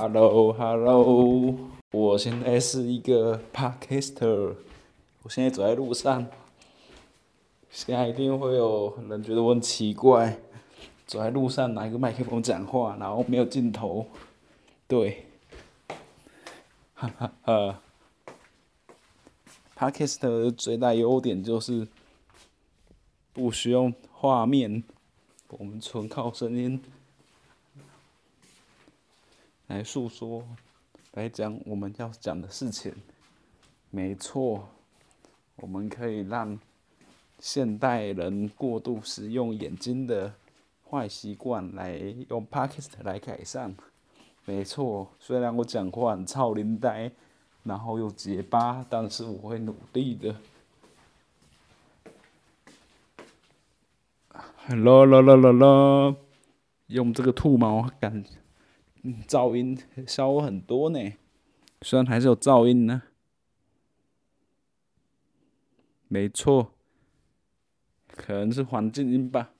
Hello，Hello，我现在是一个 Podcaster，我现在走在路上，现在一定会有人觉得我很奇怪，走在路上拿一个麦克风讲话，然后没有镜头，对，哈哈哈。Podcast 最大优点就是不需要画面，我们纯靠声音。来诉说，来讲我们要讲的事情。没错，我们可以让现代人过度使用眼睛的坏习惯，来用 Podcast 来改善。没错，虽然我讲话很超龄呆，然后又结巴，但是我会努力的。啦啦啦啦啦，用这个兔毛感。噪音小很多呢，虽然还是有噪音呢。没错，可能是环境音吧，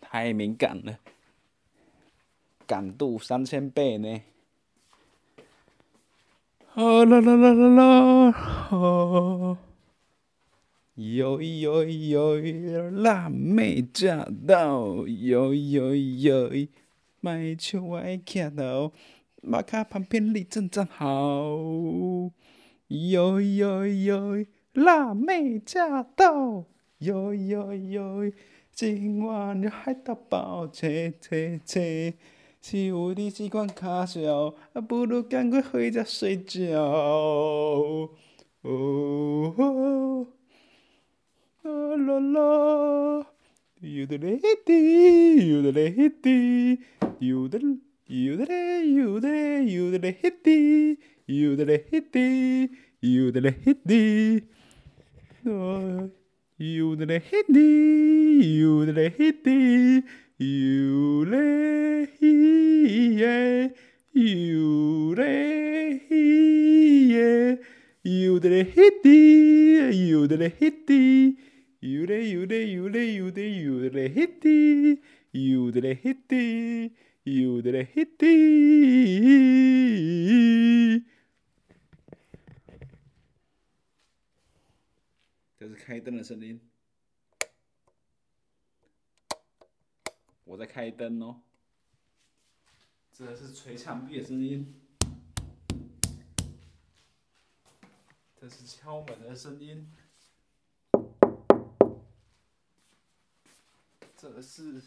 太敏感了，感度三千倍呢。啊啦啦啦啦啦，啊！哟哟哟，辣妹驾到！哟哟哟。迈出我的脚头，马卡旁边立正站好。哟哟哟，辣妹驾到！哟哟哟，今晚要海到爆，切切切！是我的习惯卡小，不如赶快回家睡觉。哦，啦啦啦。You the lady, you the lady, Yodel, yodel, yodel, yodel, hitti, yodel, hitti, yodel, hitti, Yodel, hitti, yodel, hitti, yodel, yeah, yodel, yeah, yodel, hitti, yodel, hitty. Jude, jude, jude, jude, jude, hitti, jude, hitti. 有，的嘞嘿滴，有的嘞嘿滴。这是开灯的声音，我在开灯哦。这是捶墙壁的声音，这是敲门的声音。这是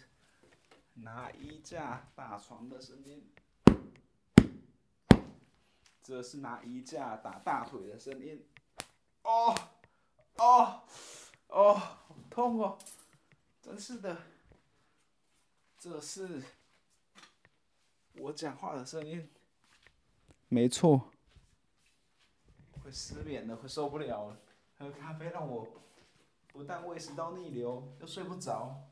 拿衣架打床的声音，这是拿衣架打大腿的声音。哦，哦，哦，好痛哦！真是的，这是我讲话的声音。没错，会失眠的，会受不了了。喝咖啡让我不但胃食道逆流，又睡不着。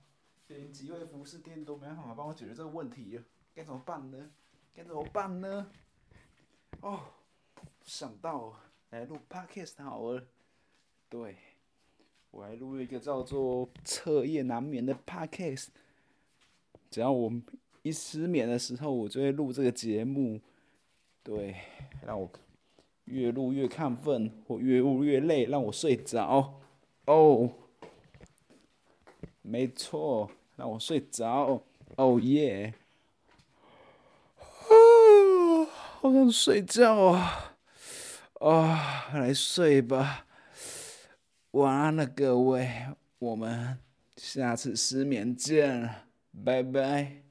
连几位服饰店都没办法帮我解决这个问题，该怎么办呢？该怎么办呢？哦，想到来录 podcast 好了，对，我来录一个叫做“彻夜难眠”的 podcast。只要我一失眠的时候，我就会录这个节目，对，让我越录越亢奋，或越录越累，让我睡着。哦，没错。让我睡着，哦耶！啊，好想睡觉啊！啊，来睡吧，晚安了各位，我们下次失眠见，拜拜。